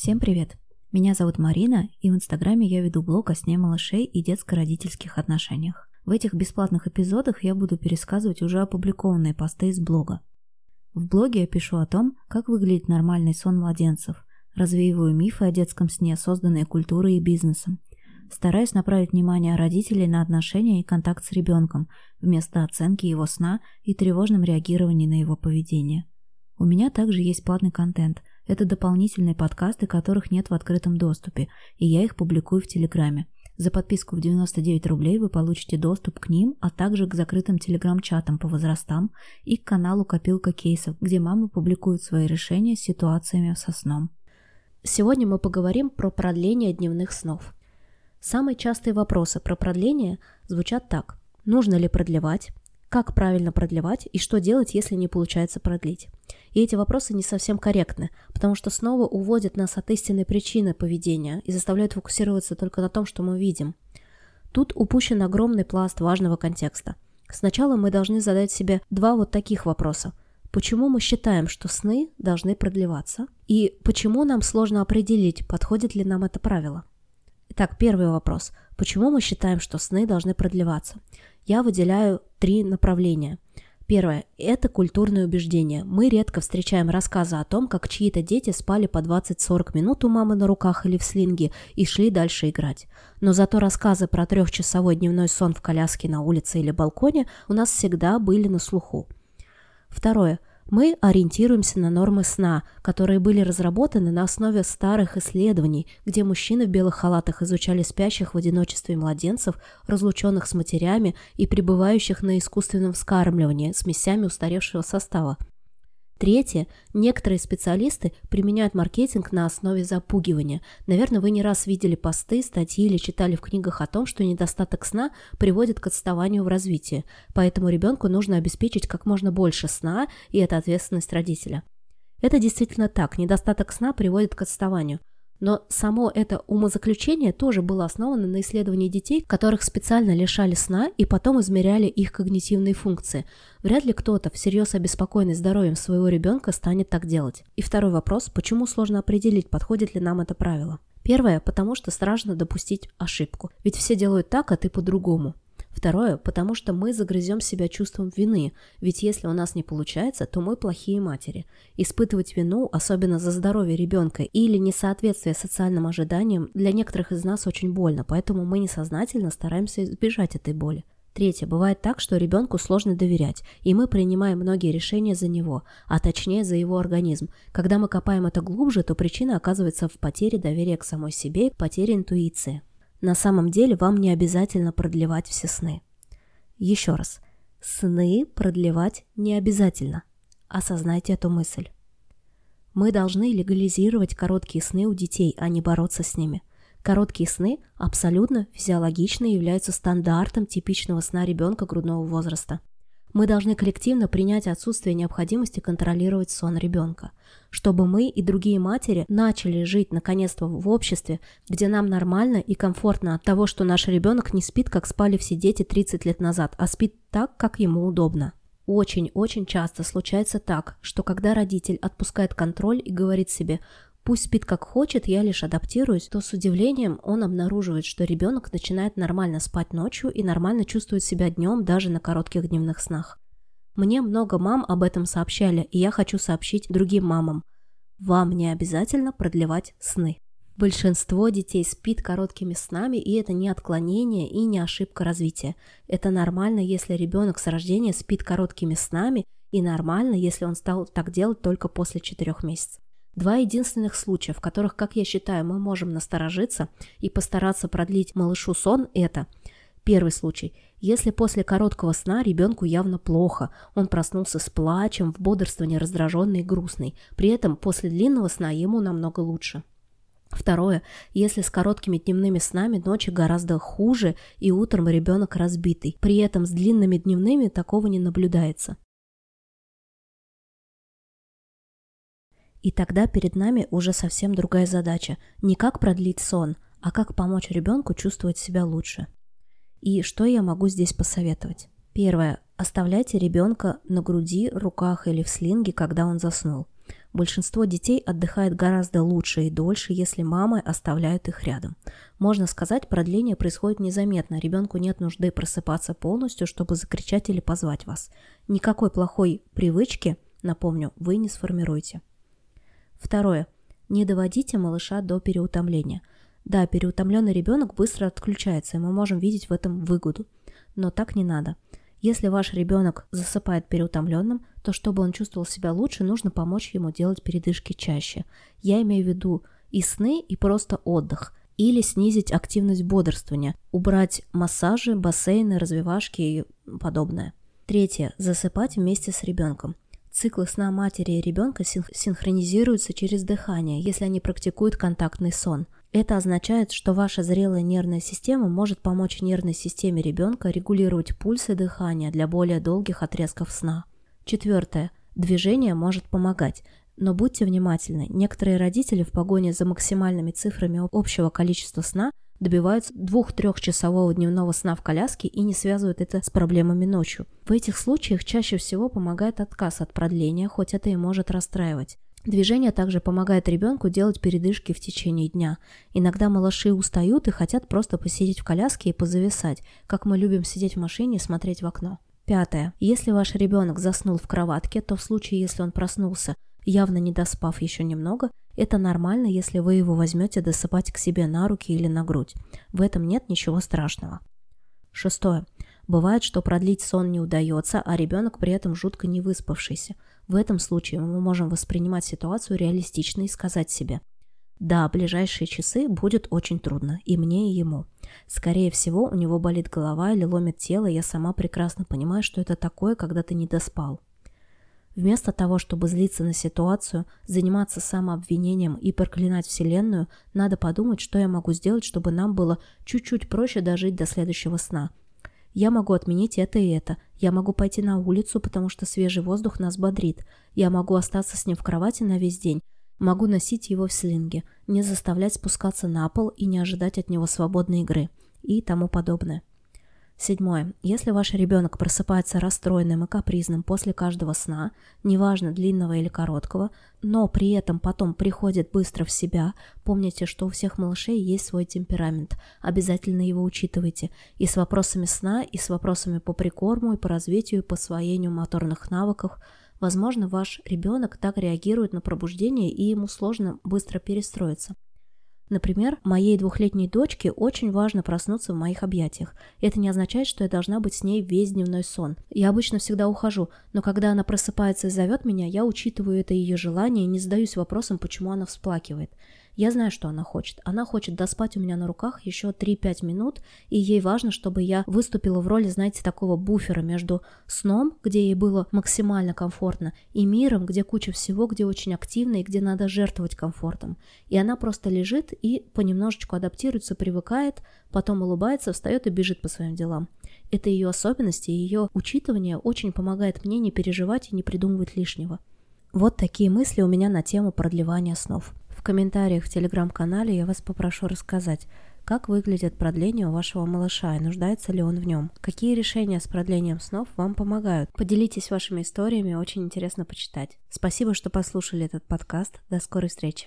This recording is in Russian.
Всем привет! Меня зовут Марина, и в Инстаграме я веду блог о сне малышей и детско-родительских отношениях. В этих бесплатных эпизодах я буду пересказывать уже опубликованные посты из блога. В блоге я пишу о том, как выглядит нормальный сон младенцев, развеиваю мифы о детском сне, созданные культурой и бизнесом, стараюсь направить внимание родителей на отношения и контакт с ребенком, вместо оценки его сна и тревожным реагированием на его поведение. У меня также есть платный контент. Это дополнительные подкасты, которых нет в открытом доступе, и я их публикую в Телеграме. За подписку в 99 рублей вы получите доступ к ним, а также к закрытым телеграм-чатам по возрастам и к каналу «Копилка кейсов», где мамы публикуют свои решения с ситуациями со сном. Сегодня мы поговорим про продление дневных снов. Самые частые вопросы про продление звучат так. Нужно ли продлевать? Как правильно продлевать и что делать, если не получается продлить? И эти вопросы не совсем корректны, потому что снова уводят нас от истинной причины поведения и заставляют фокусироваться только на том, что мы видим. Тут упущен огромный пласт важного контекста. Сначала мы должны задать себе два вот таких вопроса. Почему мы считаем, что сны должны продлеваться? И почему нам сложно определить, подходит ли нам это правило? Итак, первый вопрос. Почему мы считаем, что сны должны продлеваться? Я выделяю три направления. Первое – это культурное убеждение. Мы редко встречаем рассказы о том, как чьи-то дети спали по 20-40 минут у мамы на руках или в слинге и шли дальше играть. Но зато рассказы про трехчасовой дневной сон в коляске на улице или балконе у нас всегда были на слуху. Второе. Мы ориентируемся на нормы сна, которые были разработаны на основе старых исследований, где мужчины в белых халатах изучали спящих в одиночестве младенцев, разлученных с матерями и пребывающих на искусственном вскармливании с смесями устаревшего состава. Третье. Некоторые специалисты применяют маркетинг на основе запугивания. Наверное, вы не раз видели посты, статьи или читали в книгах о том, что недостаток сна приводит к отставанию в развитии. Поэтому ребенку нужно обеспечить как можно больше сна, и это ответственность родителя. Это действительно так. Недостаток сна приводит к отставанию. Но само это умозаключение тоже было основано на исследовании детей, которых специально лишали сна и потом измеряли их когнитивные функции. Вряд ли кто-то, всерьез обеспокоенный здоровьем своего ребенка, станет так делать. И второй вопрос, почему сложно определить, подходит ли нам это правило? Первое, потому что страшно допустить ошибку. Ведь все делают так, а ты по-другому. Второе, потому что мы загрызем себя чувством вины, ведь если у нас не получается, то мы плохие матери. Испытывать вину, особенно за здоровье ребенка или несоответствие социальным ожиданиям, для некоторых из нас очень больно, поэтому мы несознательно стараемся избежать этой боли. Третье. Бывает так, что ребенку сложно доверять, и мы принимаем многие решения за него, а точнее за его организм. Когда мы копаем это глубже, то причина оказывается в потере доверия к самой себе и потере интуиции. На самом деле вам не обязательно продлевать все сны. Еще раз. Сны продлевать не обязательно. Осознайте эту мысль. Мы должны легализировать короткие сны у детей, а не бороться с ними. Короткие сны абсолютно физиологично являются стандартом типичного сна ребенка грудного возраста. Мы должны коллективно принять отсутствие необходимости контролировать сон ребенка, чтобы мы и другие матери начали жить наконец-то в обществе, где нам нормально и комфортно от того, что наш ребенок не спит, как спали все дети 30 лет назад, а спит так, как ему удобно. Очень-очень часто случается так, что когда родитель отпускает контроль и говорит себе Пусть спит как хочет, я лишь адаптируюсь, то с удивлением он обнаруживает, что ребенок начинает нормально спать ночью и нормально чувствует себя днем даже на коротких дневных снах. Мне много мам об этом сообщали, и я хочу сообщить другим мамам. Вам не обязательно продлевать сны. Большинство детей спит короткими снами, и это не отклонение и не ошибка развития. Это нормально, если ребенок с рождения спит короткими снами, и нормально, если он стал так делать только после 4 месяцев. Два единственных случая, в которых, как я считаю, мы можем насторожиться и постараться продлить малышу сон, это Первый случай. Если после короткого сна ребенку явно плохо, он проснулся с плачем, в бодрствовании раздраженный и грустный, при этом после длинного сна ему намного лучше. Второе. Если с короткими дневными снами ночи гораздо хуже и утром ребенок разбитый. При этом с длинными дневными такого не наблюдается. И тогда перед нами уже совсем другая задача. Не как продлить сон, а как помочь ребенку чувствовать себя лучше. И что я могу здесь посоветовать? Первое. Оставляйте ребенка на груди, руках или в слинге, когда он заснул. Большинство детей отдыхает гораздо лучше и дольше, если мамы оставляют их рядом. Можно сказать, продление происходит незаметно, ребенку нет нужды просыпаться полностью, чтобы закричать или позвать вас. Никакой плохой привычки, напомню, вы не сформируете. Второе. Не доводите малыша до переутомления. Да, переутомленный ребенок быстро отключается, и мы можем видеть в этом выгоду. Но так не надо. Если ваш ребенок засыпает переутомленным, то чтобы он чувствовал себя лучше, нужно помочь ему делать передышки чаще. Я имею в виду и сны, и просто отдых. Или снизить активность бодрствования, убрать массажи, бассейны, развивашки и подобное. Третье. Засыпать вместе с ребенком. Циклы сна матери и ребенка синхронизируются через дыхание, если они практикуют контактный сон – это означает, что ваша зрелая нервная система может помочь нервной системе ребенка регулировать пульс и дыхание для более долгих отрезков сна. Четвертое. Движение может помогать. Но будьте внимательны, некоторые родители в погоне за максимальными цифрами общего количества сна добиваются двух-трехчасового дневного сна в коляске и не связывают это с проблемами ночью. В этих случаях чаще всего помогает отказ от продления, хоть это и может расстраивать. Движение также помогает ребенку делать передышки в течение дня. Иногда малыши устают и хотят просто посидеть в коляске и позависать, как мы любим сидеть в машине и смотреть в окно. Пятое. Если ваш ребенок заснул в кроватке, то в случае, если он проснулся, явно не доспав еще немного, это нормально, если вы его возьмете досыпать к себе на руки или на грудь. В этом нет ничего страшного. Шестое. Бывает, что продлить сон не удается, а ребенок при этом жутко не выспавшийся. В этом случае мы можем воспринимать ситуацию реалистично и сказать себе «Да, ближайшие часы будет очень трудно, и мне, и ему. Скорее всего, у него болит голова или ломит тело, я сама прекрасно понимаю, что это такое, когда ты не доспал». Вместо того, чтобы злиться на ситуацию, заниматься самообвинением и проклинать Вселенную, надо подумать, что я могу сделать, чтобы нам было чуть-чуть проще дожить до следующего сна – я могу отменить это и это. Я могу пойти на улицу, потому что свежий воздух нас бодрит. Я могу остаться с ним в кровати на весь день. Могу носить его в слинге, не заставлять спускаться на пол и не ожидать от него свободной игры и тому подобное. Седьмое. Если ваш ребенок просыпается расстроенным и капризным после каждого сна, неважно длинного или короткого, но при этом потом приходит быстро в себя, помните, что у всех малышей есть свой темперамент, обязательно его учитывайте, и с вопросами сна, и с вопросами по прикорму, и по развитию, и по освоению моторных навыков. Возможно, ваш ребенок так реагирует на пробуждение, и ему сложно быстро перестроиться. Например, моей двухлетней дочке очень важно проснуться в моих объятиях. Это не означает, что я должна быть с ней весь дневной сон. Я обычно всегда ухожу, но когда она просыпается и зовет меня, я учитываю это ее желание и не задаюсь вопросом, почему она всплакивает. Я знаю, что она хочет. Она хочет доспать у меня на руках еще 3-5 минут, и ей важно, чтобы я выступила в роли, знаете, такого буфера между сном, где ей было максимально комфортно, и миром, где куча всего, где очень активно и где надо жертвовать комфортом. И она просто лежит и понемножечку адаптируется, привыкает, потом улыбается, встает и бежит по своим делам. Это ее особенности, и ее учитывание очень помогает мне не переживать и не придумывать лишнего. Вот такие мысли у меня на тему продлевания снов. Комментариях в телеграм-канале я вас попрошу рассказать, как выглядит продление у вашего малыша и нуждается ли он в нем. Какие решения с продлением снов вам помогают? Поделитесь вашими историями, очень интересно почитать. Спасибо, что послушали этот подкаст. До скорой встречи.